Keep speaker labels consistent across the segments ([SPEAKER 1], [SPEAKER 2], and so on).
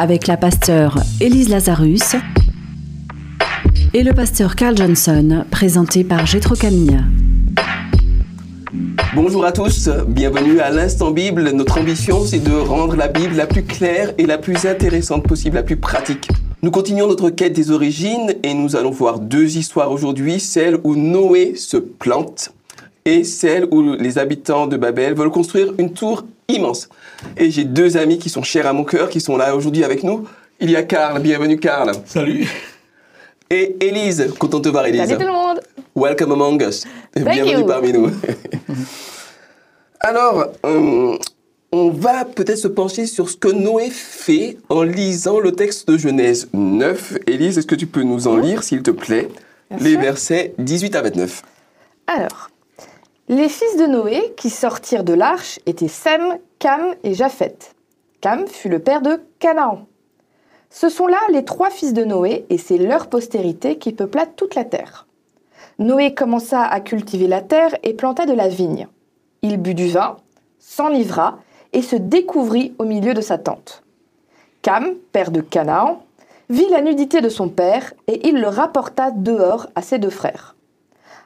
[SPEAKER 1] avec la pasteure Élise Lazarus et le pasteur Carl Johnson, présenté par Gétro Camille.
[SPEAKER 2] Bonjour à tous, bienvenue à l'Instant Bible. Notre ambition, c'est de rendre la Bible la plus claire et la plus intéressante possible, la plus pratique. Nous continuons notre quête des origines et nous allons voir deux histoires aujourd'hui, celle où Noé se plante et celle où les habitants de Babel veulent construire une tour immense. Et j'ai deux amis qui sont chers à mon cœur, qui sont là aujourd'hui avec nous. Il y a Karl, bienvenue Karl.
[SPEAKER 3] Salut.
[SPEAKER 2] Et Élise, content de te voir Élise.
[SPEAKER 4] Salut tout le monde.
[SPEAKER 2] Welcome among us. bienvenue
[SPEAKER 4] you.
[SPEAKER 2] parmi nous. Alors, euh, on va peut-être se pencher sur ce que Noé fait en lisant le texte de Genèse 9. Élise, est-ce que tu peux nous en lire, s'il te plaît,
[SPEAKER 4] Bien
[SPEAKER 2] les
[SPEAKER 4] sûr.
[SPEAKER 2] versets 18 à 29
[SPEAKER 4] Alors, les fils de Noé qui sortirent de l'arche étaient Sem, Cam et Japheth. Cam fut le père de Canaan. Ce sont là les trois fils de Noé et c'est leur postérité qui peupla toute la terre. Noé commença à cultiver la terre et planta de la vigne. Il but du vin, s'enivra et se découvrit au milieu de sa tente. Cam, père de Canaan, vit la nudité de son père et il le rapporta dehors à ses deux frères.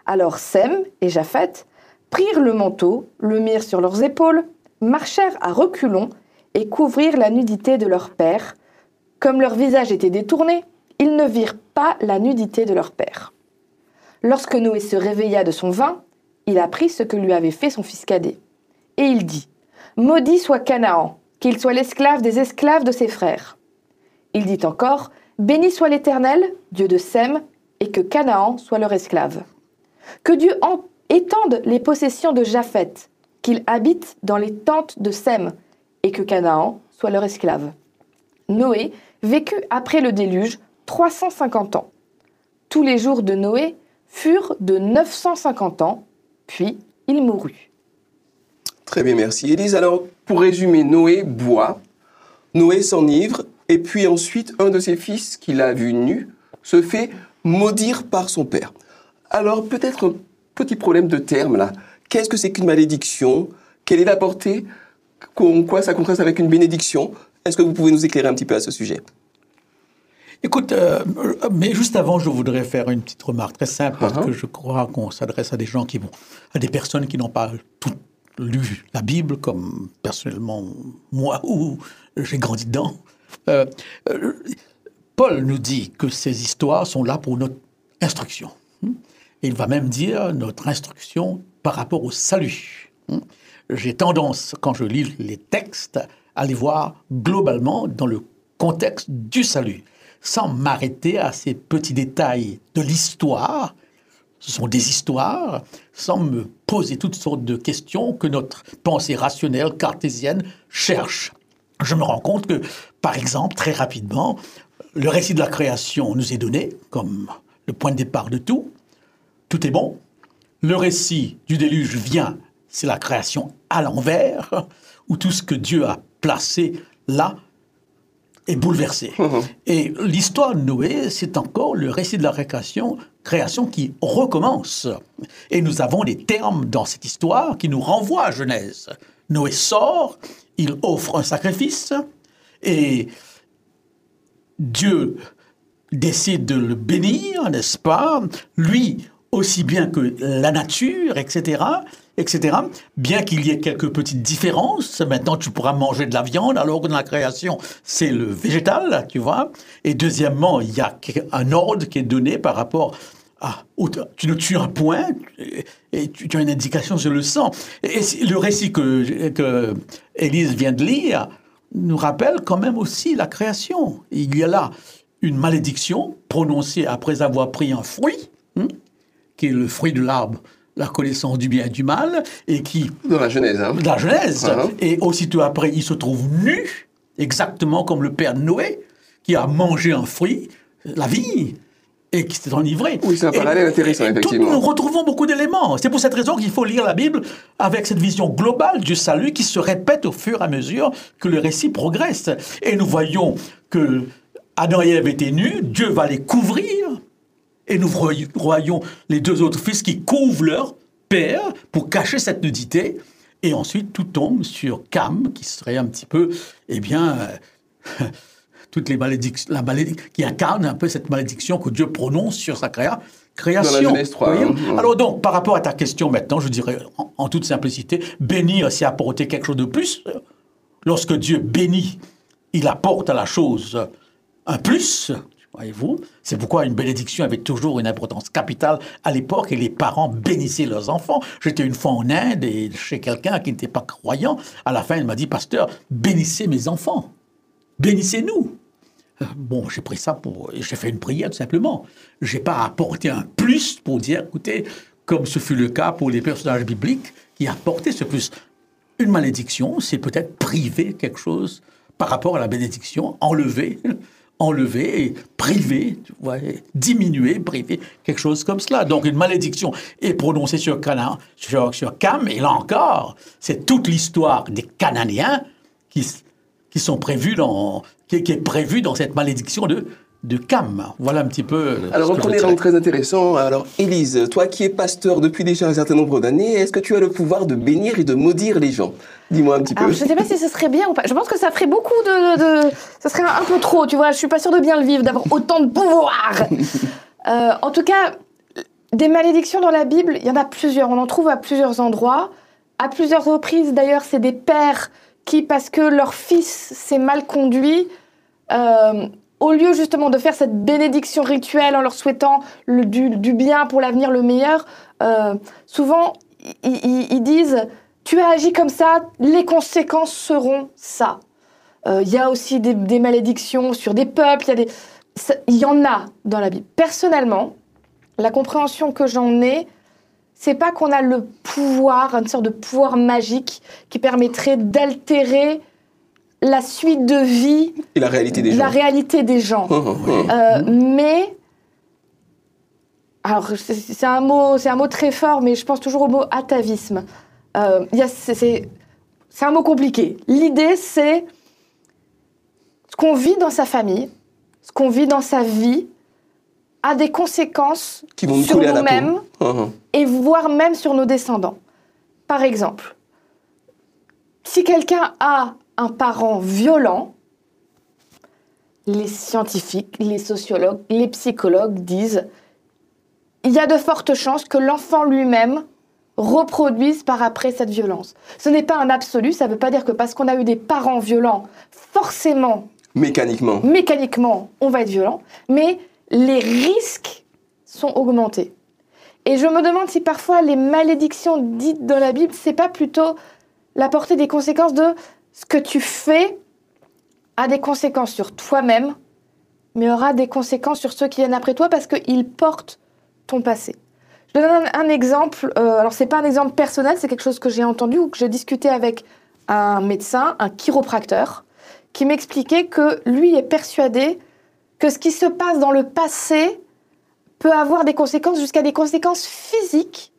[SPEAKER 4] Alors Sem et Japheth prirent le manteau, le mirent sur leurs épaules, marchèrent à reculons et couvrirent la nudité de leur père. Comme leur visage était détourné, ils ne virent pas la nudité de leur père. Lorsque Noé se réveilla de son vin, il apprit ce que lui avait fait son fils cadet. Et il dit Maudit soit Canaan, qu'il soit l'esclave des esclaves de ses frères. Il dit encore Béni soit l'Éternel, Dieu de Sem, et que Canaan soit leur esclave. Que Dieu en- étende les possessions de Japheth, qu'il habite dans les tentes de Sem, et que Canaan soit leur esclave. Noé vécut après le déluge 350 ans. Tous les jours de Noé furent de 950 ans, puis il mourut.
[SPEAKER 2] Très bien, merci. Élise, alors, pour résumer, Noé boit, Noé s'enivre, et puis ensuite, un de ses fils, qu'il a vu nu, se fait maudire par son père. Alors, peut-être un petit problème de terme, là. Qu'est-ce que c'est qu'une malédiction? Quelle est la portée? En quoi ça contraste avec une bénédiction? Est-ce que vous pouvez nous éclairer un petit peu à ce sujet?
[SPEAKER 3] Écoute, euh, mais juste avant, je voudrais faire une petite remarque très simple parce
[SPEAKER 2] Uh-huh.
[SPEAKER 3] que je crois qu'on s'adresse à des gens qui vont, à des personnes qui n'ont pas tout lu la Bible, comme personnellement moi ou j'ai grandi dedans. Euh, euh, Paul nous dit que ces histoires sont là pour notre instruction. Il va même dire notre instruction par rapport au salut. Hmm? J'ai tendance, quand je lis les textes, à les voir globalement dans le contexte du salut, sans m'arrêter à ces petits détails de l'histoire. Ce sont des histoires, sans me poser toutes sortes de questions que notre pensée rationnelle cartésienne cherche. Je me rends compte que, par exemple, très rapidement, le récit de la création nous est donné comme le point de départ de tout. Tout est bon. Le récit du déluge vient, c'est la création à l'envers, où tout ce que Dieu a placé là est bouleversé. Et l'histoire de Noé, c'est encore le récit de la création, création qui recommence. Et nous avons des termes dans cette histoire qui nous renvoient à Genèse. Noé sort, il offre un sacrifice, et Dieu décide de le bénir, n'est-ce pas? Lui, aussi bien que la nature, etc., etc. Bien qu'il y ait quelques petites différences, maintenant tu pourras manger de la viande, alors que dans la création, c'est le végétal, tu vois. Et deuxièmement, il y a un ordre qui est donné par rapport à... Tu ne tues un point, et- tu, as une indication sur le sang. Et le récit que, que Élise vient de lire nous rappelle quand même aussi la création. Il y a là une malédiction prononcée après avoir pris un fruit, qui est le fruit de l'arbre, la connaissance du bien et du mal, et qui,
[SPEAKER 2] Dans la Genèse, hein
[SPEAKER 3] de la Genèse, et aussitôt après, il se trouve nu, exactement comme le père Noé, qui a mangé un fruit, la vie et qui s'est enivré.
[SPEAKER 2] Oui, c'est un parallèle intéressant,
[SPEAKER 3] et tout-
[SPEAKER 2] effectivement.
[SPEAKER 3] nous retrouvons beaucoup d'éléments. C'est pour cette raison qu'il faut lire la Bible avec cette vision globale du salut qui se répète au fur et à mesure que le récit progresse. Et nous voyons que Adam et Ève étaient nus, Dieu va les couvrir, et nous voy- voyons les deux autres fils qui couvrent leur père pour cacher cette nudité. Et ensuite, tout tombe sur Cam, qui serait un petit peu, eh bien, euh, toutes les malédictions, la malédic- qui incarne un peu cette malédiction que Dieu prononce sur sa créa- création.
[SPEAKER 2] Genèse 3,
[SPEAKER 3] Vous voyez
[SPEAKER 2] hein.
[SPEAKER 3] Alors donc, par rapport à ta question maintenant, je dirais en, en toute simplicité, bénir, c'est apporter quelque chose de plus. Lorsque Dieu bénit, il apporte à la chose un plus. Voyez-vous, c'est pourquoi une bénédiction avait toujours une importance capitale à l'époque et les parents bénissaient leurs enfants. J'étais une fois en Inde et chez quelqu'un qui n'était pas croyant. À la fin, il m'a dit, pasteur, bénissez mes enfants. Bénissez-nous. Euh, Bon, j'ai pris ça pour. J'ai fait une prière tout simplement. J'ai pas apporté un plus pour dire, écoutez, comme ce fut le cas pour les personnages bibliques qui apportaient ce plus. Une malédiction, c'est peut-être priver quelque chose par rapport à la bénédiction, enlever, enlever et priver, tu diminuer, priver, quelque chose comme cela. Donc une malédiction est prononcée sur Canaan, sur, sur Cam, et là encore, c'est toute l'histoire des Cananéens qui, qui sont prévus dans, qui, qui est prévue dans cette malédiction de, de Cam. Voilà un petit peu.
[SPEAKER 2] Alors,
[SPEAKER 3] ce
[SPEAKER 2] un
[SPEAKER 3] que je
[SPEAKER 2] premier rang très intéressant. Alors, Élise, toi qui es pasteur depuis déjà un certain nombre d'années, est-ce que tu as le pouvoir de bénir et de maudire les gens? Dis-moi un petit peu.
[SPEAKER 4] Alors, je ne sais pas si ce serait bien ou pas. Je pense que ça ferait beaucoup de. de, de- ça serait un peu trop, tu vois. Je suis pas sûre de bien le vivre, d'avoir autant de pouvoir. Euh, en tout cas, des malédictions dans la Bible, il y en a plusieurs. On en trouve à plusieurs endroits. À plusieurs reprises, d'ailleurs, c'est des pères qui, parce que leur fils s'est mal conduit, euh, au lieu justement de faire cette bénédiction rituelle en leur souhaitant du, bien pour l'avenir, le meilleur, euh, souvent ils, disent Tu as agi comme ça, les conséquences seront ça. Euh, Il y a aussi des, malédictions sur des peuples, il y, y en a dans la Bible. Personnellement, la compréhension que j'en ai, c'est pas qu'on a le pouvoir, une sorte de pouvoir magique qui permettrait d'altérer la suite de vie,
[SPEAKER 2] Et la réalité des
[SPEAKER 4] la
[SPEAKER 2] gens.
[SPEAKER 4] réalité des gens.
[SPEAKER 2] Hum, hum, hum.
[SPEAKER 4] Euh, mais alors c'est- un mot, c'est un mot très fort, mais je pense toujours au mot atavisme. Euh, c'est- un mot compliqué. L'idée, c'est ce qu'on vit dans sa famille, ce qu'on vit dans sa vie, a des conséquences
[SPEAKER 2] Qui vont
[SPEAKER 4] sur
[SPEAKER 2] la
[SPEAKER 4] nous-mêmes et voire même sur nos descendants. Par exemple, si quelqu'un a un parent violent, les scientifiques, les sociologues, les psychologues disent il y a de fortes chances que l'enfant lui-même reproduise par après cette violence. Ce n'est pas un absolu, ça ne veut pas dire que parce qu'on a eu des parents violents, forcément
[SPEAKER 2] Mécaniquement.
[SPEAKER 4] mécaniquement, on va être violent, mais les risques sont augmentés. Et je me demande si parfois les malédictions dites dans la Bible, c'est pas plutôt la portée des conséquences de ce que tu fais a des conséquences sur toi-même, mais aura des conséquences sur ceux qui viennent après toi parce qu'ils portent ton passé. Je donne un, un exemple. euh, alors c'est pas un exemple personnel, c'est quelque chose que j'ai entendu ou que j'ai discuté avec un médecin, un chiropracteur, qui m'expliquait que lui est persuadé que ce qui se passe dans le passé peut avoir des conséquences jusqu'à des conséquences physiques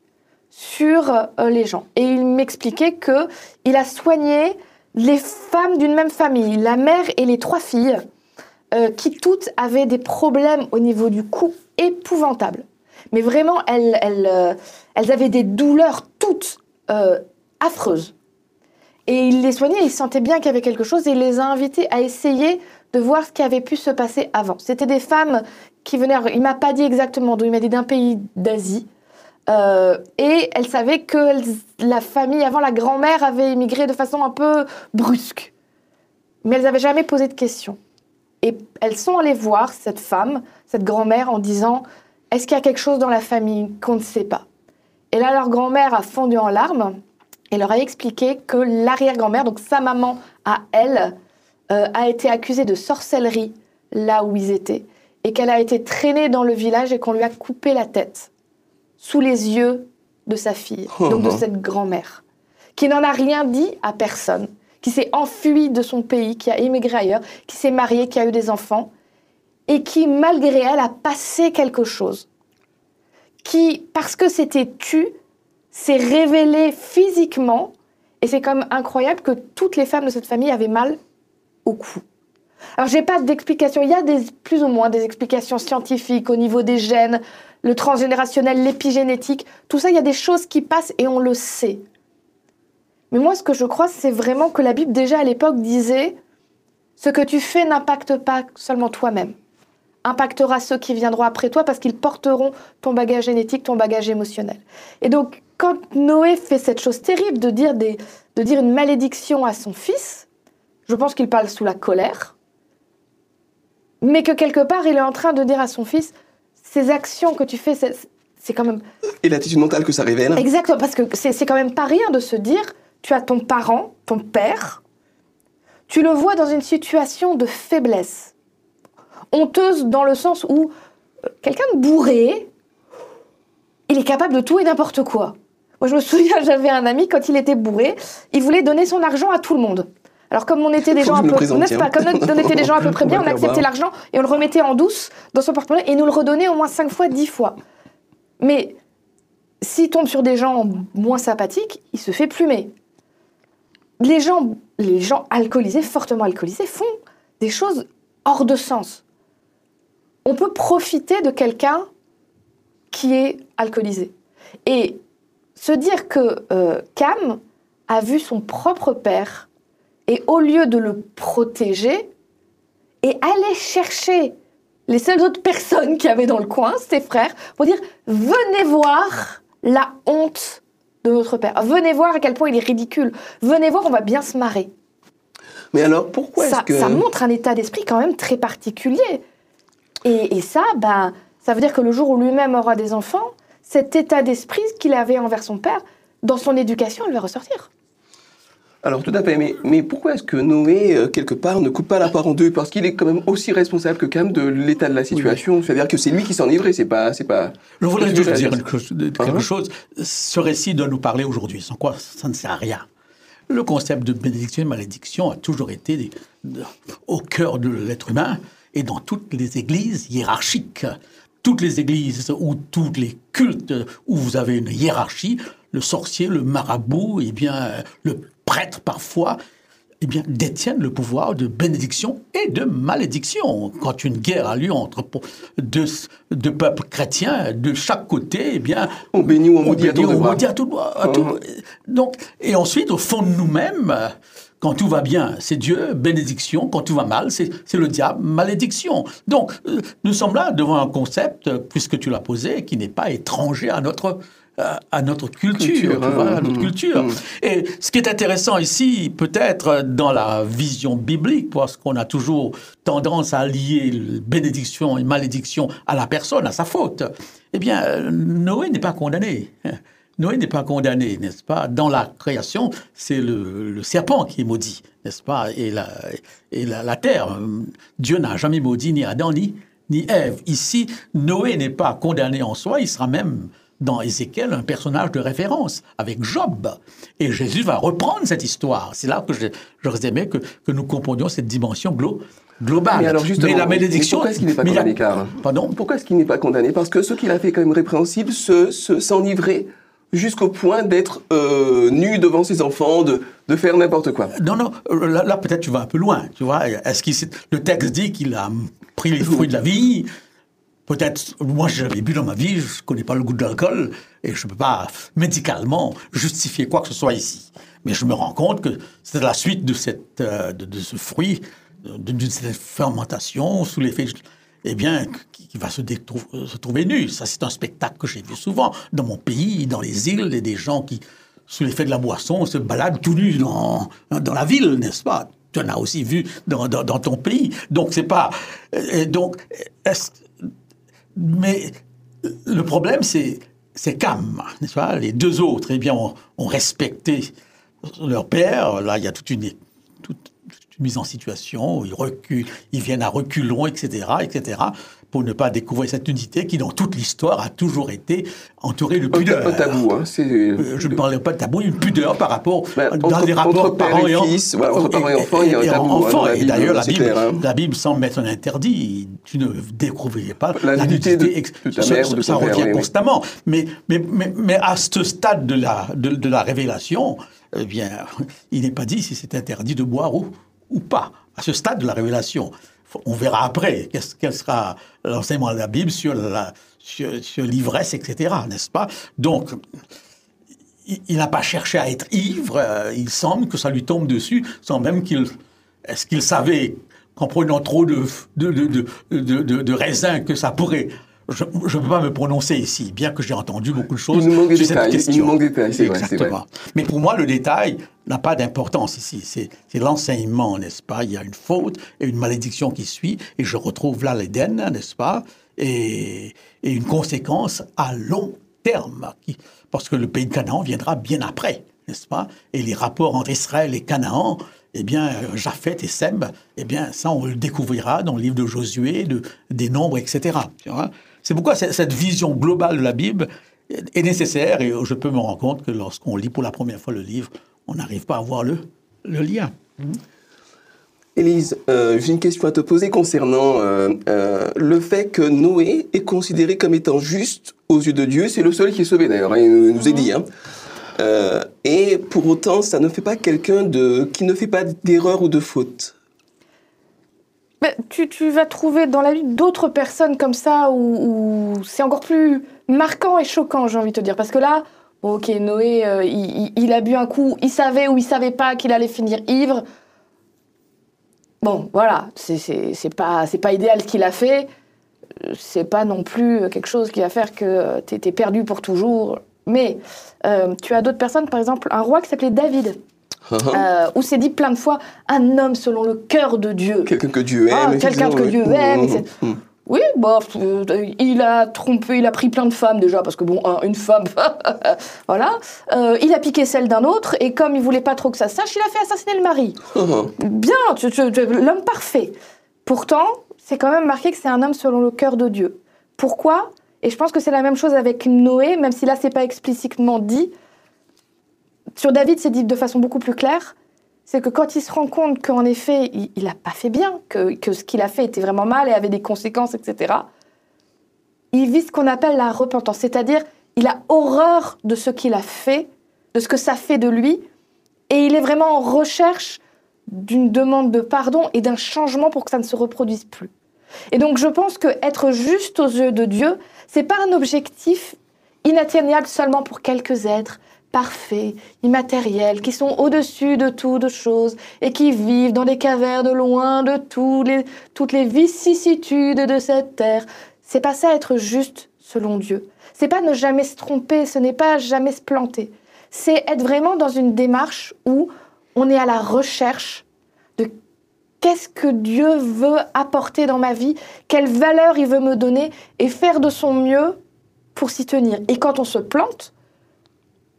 [SPEAKER 4] sur euh, les gens. Et il m'expliquait que il a soigné les femmes d'une même famille, la mère et les trois filles, euh, qui toutes avaient des problèmes au niveau du cou épouvantables. Mais vraiment, elles, euh, avaient des douleurs toutes euh, affreuses. Et il les soignait, il sentait bien qu'il y avait quelque chose et il les a invitées à essayer de voir ce qui avait pu se passer avant. C'était des femmes qui venaient, il m'a pas dit exactement d'où, il m'a dit d'un pays d'Asie. Euh, et elles savaient que la famille, avant la grand-mère, avait immigré de façon un peu brusque. Mais elles n'avaient jamais posé de questions. Et elles sont allées voir cette femme, cette grand-mère, en disant Est-ce qu'il y a quelque chose dans la famille qu'on ne sait pas? Et là, leur grand-mère a fondu en larmes et leur a expliqué que l'arrière-grand-mère, donc sa maman à elle, euh, a été accusée de sorcellerie là où ils étaient et qu'elle a été traînée dans le village et qu'on lui a coupé la tête sous les yeux de sa fille, donc de cette grand-mère, qui n'en a rien dit à personne, qui s'est enfuie de son pays, qui a émigré ailleurs, qui s'est mariée, qui a eu des enfants. et qui, malgré elle, a passé quelque chose. Qui, parce que c'était tu, s'est révélé physiquement. Et c'est même incroyable que toutes les femmes de cette famille avaient mal au cou. Alors, j'ai pas d'explication. Il y a des, plus ou moins des explications scientifiques au niveau des gènes, le transgénérationnel, l'épigénétique. Tout ça, il y a des choses qui passent et on le sait. Mais moi, ce que je crois, c'est vraiment que la Bible, déjà à l'époque, disait ce que tu fais n'impacte pas seulement toi-même, impactera ceux qui viendront après toi parce qu'ils porteront ton bagage génétique, ton bagage émotionnel. Et donc, quand Noé fait cette chose terrible de dire, des, de dire une malédiction à son fils, je pense qu'il parle sous la colère, mais que quelque part, il est en train de dire à son fils, ces actions que tu fais, c'est quand même...
[SPEAKER 2] Et l'attitude mentale que ça révèle.
[SPEAKER 4] Exactement, parce que c'est quand même pas rien de se dire, tu as ton parent, ton père, tu le vois dans une situation de faiblesse. Honteuse dans le sens où euh, quelqu'un de bourré, il est capable de tout et n'importe quoi. Moi, je me souviens, j'avais un ami, quand il était bourré, il voulait donner son argent à tout le monde. Alors, comme on était des gens un peu, pas, comme on était des gens à peu près bien, on acceptait l'argent et on le remettait en douce dans son porte-monnaie et nous le redonnait au moins 5 fois, 10 fois. Mais s'il tombe sur des gens moins sympathiques, il se fait plumer. Les gens les gens alcoolisés, fortement alcoolisés, font des choses hors de sens. On peut profiter de quelqu'un qui est alcoolisé. Et se dire que euh, Cam a vu son propre père et au lieu de le protéger, et aller chercher les seules autres personnes qui avaient dans le coin, ses frères, pour dire venez voir la honte de notre Père. Venez voir à quel point il est ridicule. Venez voir, on va bien se marrer.
[SPEAKER 2] Mais alors, pourquoi
[SPEAKER 4] est-ce
[SPEAKER 2] que...
[SPEAKER 4] Ça montre un état d'esprit quand même très particulier. Et, ça, ben, ça veut dire que le jour où lui-même aura des enfants, cet état d'esprit qu'il avait envers son père, dans son éducation, il va ressortir.
[SPEAKER 2] Alors tout à fait, mais, mais pourquoi est-ce que Noé, euh, quelque part, ne coupe pas la part en deux? Parce qu'il est quand même aussi responsable que Cam de l'état de la situation. C'est-à-dire que c'est lui qui s'en livrait, c'est pas... C'est pas
[SPEAKER 3] Je voudrais juste dire quelque hein? chose. Ce récit doit nous parler aujourd'hui, sans quoi ça ne sert à rien. Le concept de bénédiction et malédiction a toujours été au cœur de l'être humain et dans toutes les églises hiérarchiques. Toutes les églises ou tous les cultes où vous avez une hiérarchie, le sorcier, le marabout, et eh bien, le prêtres parfois eh bien, détiennent le pouvoir de bénédiction et de malédiction. Quand une guerre a lieu entre deux, deux peuples chrétiens, de chaque côté, eh bien,
[SPEAKER 2] on bénit ou on maudit,
[SPEAKER 3] à, tout, uh-huh. Donc, et ensuite, au fond de nous-mêmes, quand tout va bien, c'est Dieu, bénédiction. Quand tout va mal, c'est le diable, malédiction. Donc, euh, nous sommes là devant un concept, puisque tu l'as posé, qui n'est pas étranger à notre à notre culture, à notre culture. Hein. Mmh. Et ce qui est intéressant ici, peut-être dans la vision biblique, parce qu'on a toujours tendance à lier bénédiction et malédiction à la personne, à sa faute, eh bien, Noé n'est pas condamné. Noé n'est pas condamné, n'est-ce pas? Dans la création, c'est le, serpent qui est maudit, n'est-ce pas? Et, la, et la, terre. Dieu n'a jamais maudit ni Adam ni, ni Ève. Ici, Noé n'est pas condamné en soi, il sera même dans Ézéchiel un personnage de référence avec Job. Et Jésus va reprendre cette histoire. C'est là que j'aurais aimé que, que, nous comprenions cette dimension globale.
[SPEAKER 2] Mais alors justement, la malédiction. pourquoi est-ce qu'il n'est pas condamné,
[SPEAKER 3] Pardon?
[SPEAKER 2] Pourquoi est-ce qu'il n'est pas condamné? Parce que ce qu'il a fait quand même répréhensible, s'enivrer jusqu'au point d'être euh, nu devant ses enfants, de, de faire n'importe quoi.
[SPEAKER 3] Non, non, là, peut-être tu vas un peu loin, tu vois. Est-ce qu'il le texte dit qu'il a pris les fruits de la vie, Peut-être, moi j'avais bu dans ma vie, je connais pas le goût de l'alcool et je peux pas médicalement justifier quoi que ce soit ici. Mais je me rends compte que c'est la suite de, cette, euh, de, ce fruit, d'une fermentation sous l'effet, eh bien, qui, va se, se, trouver nu. Ça, c'est un spectacle que j'ai vu souvent dans mon pays, dans les îles, et des gens qui, sous l'effet de la boisson, se baladent tout nus dans, dans la ville, n'est-ce pas? Tu en as aussi vu dans, dans, ton pays. Donc, c'est pas. Et donc, est mais le problème, c'est c'est Cam, pas? Les deux autres, eh bien, ont, respecté leur père. Là, il y a toute une, mise en situation, ils reculent, ils viennent à reculons, etc., etc., pour ne pas découvrir cette unité qui, dans toute l'histoire, a toujours été entourée de pudeur.
[SPEAKER 2] Un tabou, hein.
[SPEAKER 3] Euh, Je ne parlerai pas de tabou, une pudeur par rapport dans
[SPEAKER 2] entre-
[SPEAKER 3] les rapports parents
[SPEAKER 2] et fils, voilà, entre parents et enfants, il y a un
[SPEAKER 3] et
[SPEAKER 2] hein, dans
[SPEAKER 3] et d'ailleurs, la
[SPEAKER 2] c'est
[SPEAKER 3] Bible,
[SPEAKER 2] clair, hein.
[SPEAKER 3] la Bible semble mettre un interdit. Tu ne découvrirais pas
[SPEAKER 2] La nudité de-
[SPEAKER 3] ex-
[SPEAKER 2] de ta
[SPEAKER 3] ça-
[SPEAKER 2] mère ou de
[SPEAKER 3] ça
[SPEAKER 2] ton père,
[SPEAKER 3] revient
[SPEAKER 2] oui,
[SPEAKER 3] constamment. Mais, mais, mais, mais à ce stade de la, de, de la révélation, eh bien, il n'est pas dit si c'est interdit de boire ou, ou pas. À ce stade de la révélation. On verra après qu'est-ce- quel sera l'enseignement de la Bible sur sur, l'ivresse, etc. N'est-ce pas? Donc, il, n'a pas cherché à être ivre. euh, il semble que ça lui tombe dessus, sans même qu'il. Est-ce qu'il savait qu'en prenant trop de, de, de, de- de raisins que ça pourrait. Je ne peux pas me prononcer ici, bien que j'ai entendu beaucoup de choses
[SPEAKER 2] Il manque
[SPEAKER 3] sur cette
[SPEAKER 2] détails, il
[SPEAKER 3] question.
[SPEAKER 2] nous manque des détails, c'est vrai.
[SPEAKER 3] Mais pour moi, le détail n'a pas d'importance ici. C'est l'enseignement, n'est-ce pas? Il y a une faute et une malédiction qui suit, et je retrouve là l'Éden, n'est-ce pas? Et, et une conséquence à long terme, qui- parce que le pays de Canaan viendra bien après, n'est-ce pas? Et les rapports entre Israël et Canaan, eh bien, Japheth et Sem, eh bien, ça, on le découvrira dans le livre de Josué, de, des Nombres, etc. tu vois? C'est pourquoi cette vision globale de la Bible est nécessaire, et je peux me rendre compte que lorsqu'on lit pour la première fois le livre, on n'arrive pas à voir le, lien.
[SPEAKER 2] Élise, euh, j'ai une question à te poser concernant euh, euh, le fait que Noé est considéré comme étant juste aux yeux de Dieu. C'est le seul qui est sauvé d'ailleurs, hein, il nous est dit. hein. Et pour autant, ça ne fait pas quelqu'un de qui ne fait pas d'erreur ou de faute.
[SPEAKER 4] Mais tu, vas trouver dans la vie d'autres personnes comme ça où, c'est encore plus marquant et choquant, j'ai envie de te dire. Parce que là, ok, Noé, euh, il, a bu un coup, il savait ou il savait pas qu'il allait finir ivre. Bon, voilà, c'est- pas, pas idéal ce qu'il a fait. C'est pas non plus quelque chose qui va faire que tu es perdu pour toujours. Mais euh, tu as d'autres personnes, par exemple, un roi qui s'appelait David,
[SPEAKER 2] Hein.
[SPEAKER 4] euh, où c'est dit plein de fois un homme selon le cœur de Dieu.
[SPEAKER 2] Quelqu'un que Dieu aime.
[SPEAKER 4] Ah, quelqu'un que. Dieu aime,
[SPEAKER 2] Mhm,
[SPEAKER 4] etc.
[SPEAKER 2] mhm.
[SPEAKER 4] Oui, bah, euh, il a trompé, il a pris plein de femmes déjà, parce que bon, un- une femme, voilà. Euh, il a piqué celle d'un autre, et comme il voulait pas trop que ça sache, il a fait assassiner le mari.
[SPEAKER 2] Hein.
[SPEAKER 4] Bien, l'homme parfait. Pourtant, c'est quand même marqué que c'est un homme selon le cœur de Dieu. Pourquoi? Et je pense que c'est la même chose avec Noé, même si là, c'est pas explicitement dit. Sur David, c'est dit de façon beaucoup plus claire. C'est que quand il se rend compte qu'en effet, il n'a pas fait bien, que, que ce qu'il a fait était vraiment mal et avait des conséquences, etc., il vit ce qu'on appelle la repentance. C'est-à-dire, il a horreur de ce qu'il a fait, de ce que ça fait de lui, et il est vraiment en recherche d'une demande de pardon et d'un changement pour que ça ne se reproduise plus. Et donc je pense que être juste aux yeux de Dieu, c'est pas un objectif inatteignable seulement pour quelques êtres parfaits, immatériels, qui sont au-dessus de tout de choses et qui vivent dans des cavernes loin de les, toutes les vicissitudes de cette terre. C'est pas ça être juste selon Dieu. C'est pas ne jamais se tromper, ce n'est pas jamais se planter. C'est être vraiment dans une démarche où on est à la recherche de qu'est-ce que Dieu veut apporter dans ma vie, quelle valeur il veut me donner et faire de son mieux pour s'y tenir. Et quand on se plante,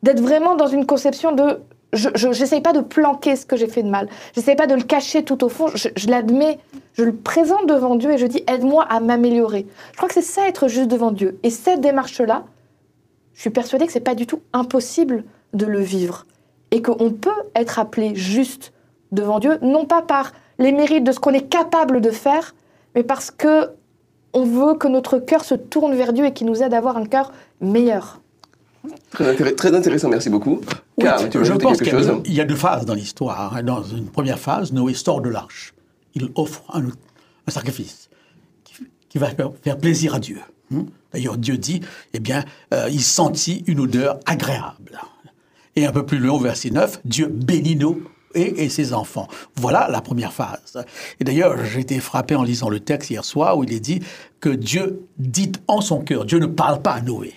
[SPEAKER 4] d'être vraiment dans une conception de je n'essaye pas de planquer ce que j'ai fait de mal. J'essaye pas de le cacher tout au fond. Je, l'admets, je le présente devant Dieu et je dis aide-moi à m'améliorer. Je crois que c'est ça être juste devant Dieu. Et cette démarche-là, je suis persuadée que c'est pas du tout impossible de le vivre et qu'on peut être appelé juste devant Dieu, non pas par les mérites de ce qu'on est capable de faire, mais parce que on veut que notre cœur se tourne vers Dieu et qu'il nous aide à avoir un cœur meilleur.
[SPEAKER 2] Très, intéress- très intéressant, merci beaucoup.
[SPEAKER 3] Oui,
[SPEAKER 2] Car tu veux
[SPEAKER 3] je pense qu'il y, y a deux phases dans l'histoire. hein. Dans une première phase, Noé sort de l'arche. Il offre un, un sacrifice qui, qui va faire, plaisir à Dieu. hein. D'ailleurs, Dieu dit, eh bien, euh, il sentit une odeur agréable. Et un peu plus loin, verset 9, Dieu bénit Noé et, et ses enfants. Voilà la première phase. Et d'ailleurs, j'ai été frappé en lisant le texte hier soir où il est dit que Dieu dit en son cœur, Dieu ne parle pas à Noé.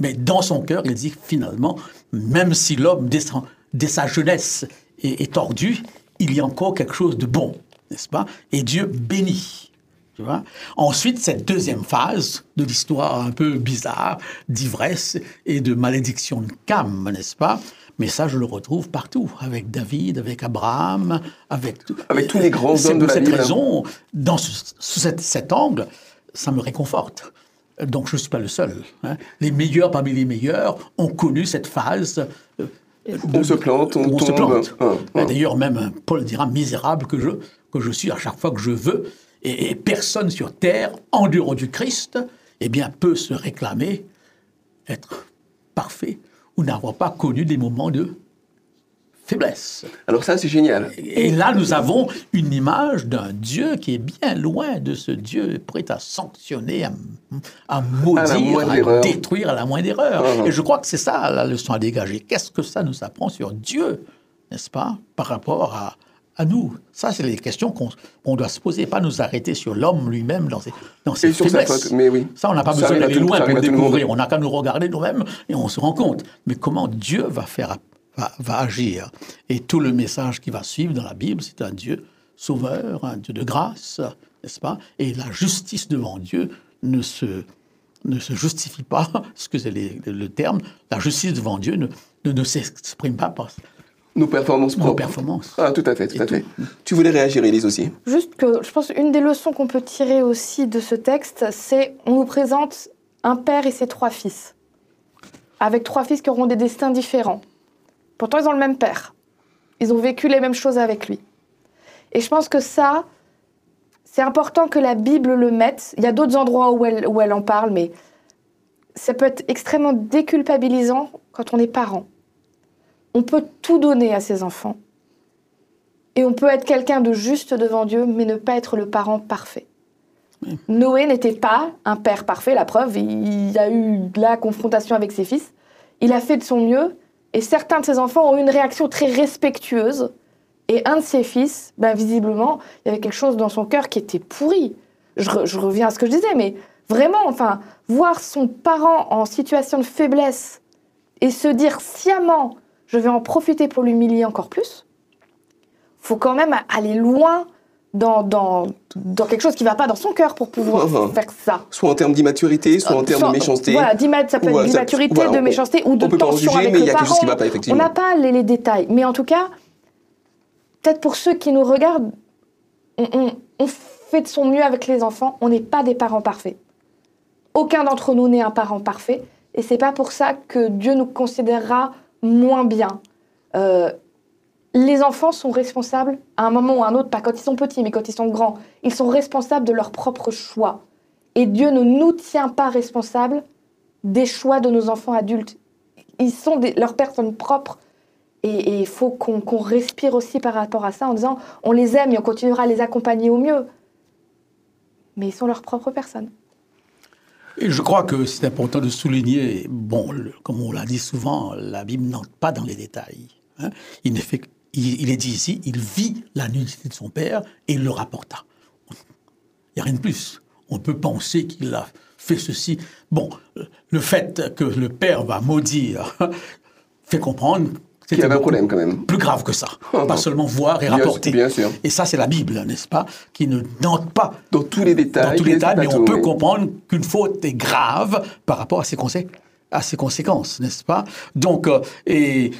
[SPEAKER 3] Mais dans son cœur, il dit finalement, même si l'homme, dès, sa jeunesse, est, est tordu, il y a encore quelque chose de bon, n'est-ce pas? Et Dieu bénit. Tu vois? Ensuite, cette deuxième phase de l'histoire un peu bizarre, d'ivresse et de malédiction de Cam, n'est-ce pas? Mais ça, je le retrouve partout, avec David, avec Abraham, avec,
[SPEAKER 2] avec tous les grands hommes de
[SPEAKER 3] pour
[SPEAKER 2] la
[SPEAKER 3] cette raison, dans ce- sous cet, cet angle, ça me réconforte. Donc je ne suis pas le seul. hein. Les meilleurs parmi les meilleurs ont connu cette phase. euh,
[SPEAKER 2] On se plante, on
[SPEAKER 3] où se
[SPEAKER 2] tombe.
[SPEAKER 3] plante.
[SPEAKER 2] Hein, hein.
[SPEAKER 3] D'ailleurs, même Paul dira misérable que je, que je suis à chaque fois que je veux. Et, et personne sur terre, en dehors du Christ, eh bien, peut se réclamer être parfait ou n'avoir pas connu des moments de faiblesse.
[SPEAKER 2] Alors ça, c'est génial.
[SPEAKER 3] Et là, nous avons une image d'un Dieu qui est bien loin de ce Dieu prêt à sanctionner, à, à maudire, à, détruire à la moindre erreur.
[SPEAKER 2] Ah.
[SPEAKER 3] Et je crois que c'est ça la leçon à dégager. Qu'est-ce que ça nous apprend sur Dieu, n'est-ce pas, par rapport à, à nous? Ça, c'est les questions qu'on qu'on doit se poser, pas nous arrêter sur l'homme lui-même dans ses, dans ses
[SPEAKER 2] Et sur sa
[SPEAKER 3] faiblesses.
[SPEAKER 2] faute, mais oui.
[SPEAKER 3] Ça, on n'a pas
[SPEAKER 2] Ça
[SPEAKER 3] besoin d'aller loin pour le découvrir. On n'a qu'à nous regarder nous-mêmes et on se rend compte. Mais comment Dieu va faire, va, va agir Et tout le message qui va suivre dans la Bible, c'est un Dieu sauveur, un Dieu de grâce, n'est-ce pas? Et la justice devant Dieu ne se, ne se justifie pas, ce que c'est les- le, terme, la justice devant Dieu ne, ne, ne s'exprime pas par
[SPEAKER 2] Nos performances
[SPEAKER 3] nos
[SPEAKER 2] propres.
[SPEAKER 3] performances.
[SPEAKER 2] Ah, tout à fait, tout
[SPEAKER 3] Et
[SPEAKER 2] à fait. Tu voulais réagir, Élise, aussi?
[SPEAKER 4] Juste que je pense une des leçons qu'on peut tirer aussi de ce texte, c'est on nous présente un père et ses trois fils, avec trois fils qui auront des destins différents. Pourtant, ils ont le même père. Ils ont vécu les mêmes choses avec lui. Et je pense que ça, c'est important que la Bible le mette. Il y a d'autres endroits où elle, où elle en parle, mais ça peut être extrêmement déculpabilisant quand on est parent. On peut tout donner à ses enfants. Et on peut être quelqu'un de juste devant Dieu, mais ne pas être le parent parfait. Noé n'était pas un père parfait, la preuve, il a eu la confrontation avec ses fils. Il a fait de son mieux, et certains de ses enfants ont eu une réaction très respectueuse. Et un de ses fils, ben, visiblement, il y avait quelque chose dans son cœur qui était pourri. Je, je reviens à ce que je disais, mais vraiment, enfin, voir son parent en situation de faiblesse et se dire sciemment, je vais en profiter pour l'humilier encore plus, faut quand même aller loin dans, dans, dans quelque chose qui ne va pas dans son cœur pour pouvoir faire ça.
[SPEAKER 2] Soit en termes d'immaturité, soit en termes
[SPEAKER 4] Soit-
[SPEAKER 2] de méchanceté.
[SPEAKER 4] Voilà, ça peut être
[SPEAKER 2] euh,
[SPEAKER 4] d'immaturité,
[SPEAKER 2] voilà,
[SPEAKER 4] de
[SPEAKER 2] on-
[SPEAKER 4] méchanceté ou de
[SPEAKER 2] on peut pas en
[SPEAKER 4] tension
[SPEAKER 2] juger,
[SPEAKER 4] avec
[SPEAKER 2] mais il y a quelque chose qui va pas, effectivement.
[SPEAKER 4] On n'a pas les, les détails. Mais en tout cas, peut-être pour ceux qui nous regardent, on, on- on fait de son mieux avec les enfants. On n'est pas des parents parfaits. Aucun d'entre nous n'est un parent parfait. Et c'est pas pour ça que Dieu nous considérera moins bien. Euh, les enfants sont responsables à un moment ou à un autre, pas quand ils sont petits, mais quand ils sont grands. Ils sont responsables de leurs propres choix. Et Dieu ne nous tient pas responsables des choix de nos enfants adultes. Ils sont leurs personnes propres. Et il faut qu'on respire aussi par rapport à ça en disant on les aime et on continuera à les accompagner au mieux. Mais ils sont leurs propres personnes.
[SPEAKER 3] Et je crois que c'est important de souligner, bon, comme on l'a dit souvent, la Bible n'entre pas dans les détails. hein. Il, ne fait, il, il est dit ici, il vit la nudité de son père et il le rapporta. Il n'y a rien de plus. On peut penser qu'il a fait ceci. Bon, le fait que le père va maudire fait comprendre
[SPEAKER 2] Qu'il y avait un problème, quand même.
[SPEAKER 3] Plus grave que ça. Pas seulement voir et
[SPEAKER 2] Bien
[SPEAKER 3] rapporter.
[SPEAKER 2] bien sûr.
[SPEAKER 3] Et ça, c'est la Bible, n'est-ce pas Qui ne n'entre pas
[SPEAKER 2] Dans tous les détails.
[SPEAKER 3] dans tous les détails, mais on peut
[SPEAKER 2] oui.
[SPEAKER 3] comprendre qu'une faute est grave par rapport à ses, consé- à ses conséquences, n'est-ce pas? Donc, euh, et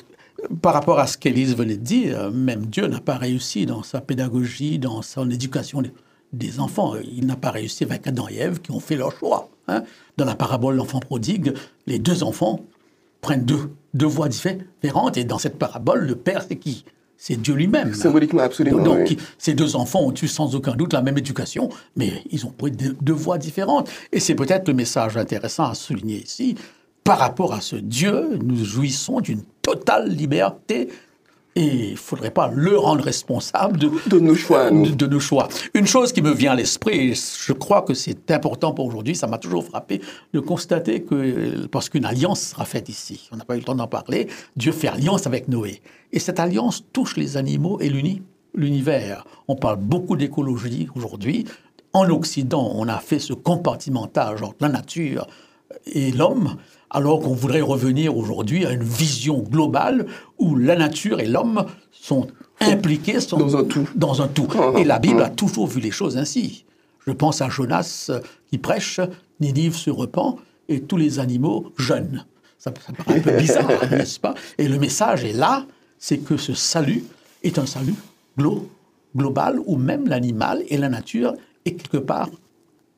[SPEAKER 3] par rapport à ce qu'Élise venait de dire, même Dieu n'a pas réussi dans sa pédagogie, dans son éducation des- enfants. Il n'a pas réussi avec Adam et Ève qui ont fait leur choix. hein. Dans la parabole de l'enfant prodigue, les deux enfants prennent deux, deux voies différentes, et dans cette parabole, le père, c'est qui? C'est Dieu lui-même.
[SPEAKER 2] Symboliquement, absolument.
[SPEAKER 3] Donc,
[SPEAKER 2] oui.
[SPEAKER 3] ces deux enfants ont eu sans aucun doute la même éducation, mais ils ont pris deux, deux voies différentes. Et c'est peut-être le message intéressant à souligner ici. Par rapport à ce Dieu, nous jouissons d'une totale liberté et il ne faudrait pas le rendre responsable de,
[SPEAKER 2] De nos choix,
[SPEAKER 3] de, de nos choix. Une chose qui me vient à l'esprit, et je crois que c'est important pour aujourd'hui, ça m'a toujours frappé de constater que, parce qu'une alliance sera faite ici, on n'a pas eu le temps d'en parler, Dieu fait alliance avec Noé. Et cette alliance touche les animaux et l'uni- l'univers. On parle beaucoup d'écologie aujourd'hui. En Occident, on a fait ce compartimentage entre la nature et l'homme, alors qu'on voudrait revenir aujourd'hui à une vision globale où la nature et l'homme sont impliqués sont
[SPEAKER 2] Dans un tout.
[SPEAKER 3] Dans un tout.
[SPEAKER 2] Ah,
[SPEAKER 3] Et la Bible
[SPEAKER 2] ah.
[SPEAKER 3] a toujours vu les choses ainsi. Je pense à Jonas qui prêche, Ninive se repent et tous les animaux jeûnent. Ça, paraît un peu bizarre, n'est-ce pas? Et le message est là, c'est que ce salut est un salut global où même l'animal et la nature est quelque part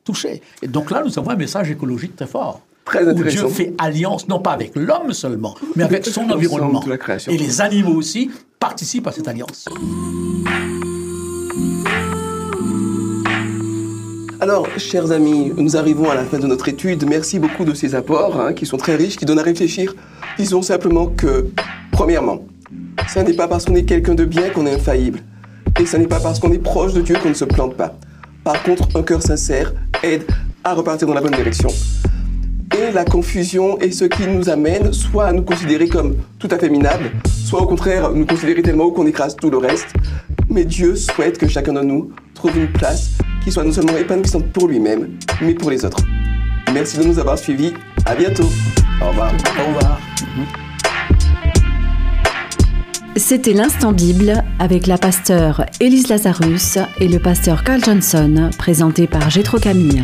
[SPEAKER 3] touché. Et donc là, nous avons un message écologique très fort.
[SPEAKER 2] Très
[SPEAKER 3] où Dieu fait alliance, non pas avec l'homme seulement, mais avec son environnement. Et les animaux aussi participent à cette alliance.
[SPEAKER 2] Alors, chers amis, nous arrivons à la fin de notre étude. Merci beaucoup de ces apports hein, qui sont très riches, qui donnent à réfléchir. Disons simplement que, premièrement, ce n'est pas parce qu'on est quelqu'un de bien qu'on est infaillible. Et ce n'est pas parce qu'on est proche de Dieu qu'on ne se plante pas. Par contre, un cœur sincère aide à repartir dans la bonne direction. Et la confusion est ce qui nous amène soit à nous considérer comme tout à fait minables, soit au contraire nous considérer tellement haut qu'on écrase tout le reste. Mais Dieu souhaite que chacun de nous trouve une place qui soit non seulement épanouissante pour lui-même, mais pour les autres. Merci de nous avoir suivis. À bientôt. Au revoir.
[SPEAKER 3] Au revoir.
[SPEAKER 1] C'était l'instant Bible avec la pasteur Élise Lazarus et le pasteur Carl Johnson, présenté par Gétro Camille.